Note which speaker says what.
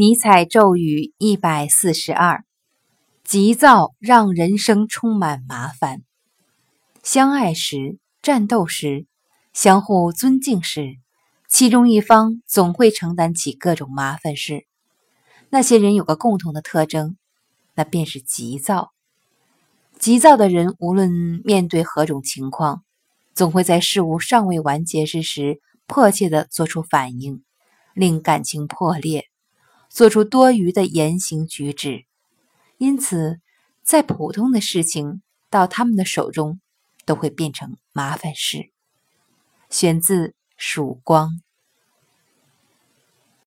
Speaker 1: 尼采咒语一百四十二：急躁让人生充满麻烦。相爱时、战斗时、相互尊敬时，其中一方总会承担起各种麻烦事。那些人有个共同的特征，那便是急躁。急躁的人，无论面对何种情况，总会在事物尚未完结之时，迫切地做出反应，令感情破裂。做出多余的言行举止，因此，在普通的事情到他们的手中，都会变成麻烦事。选自《曙光》。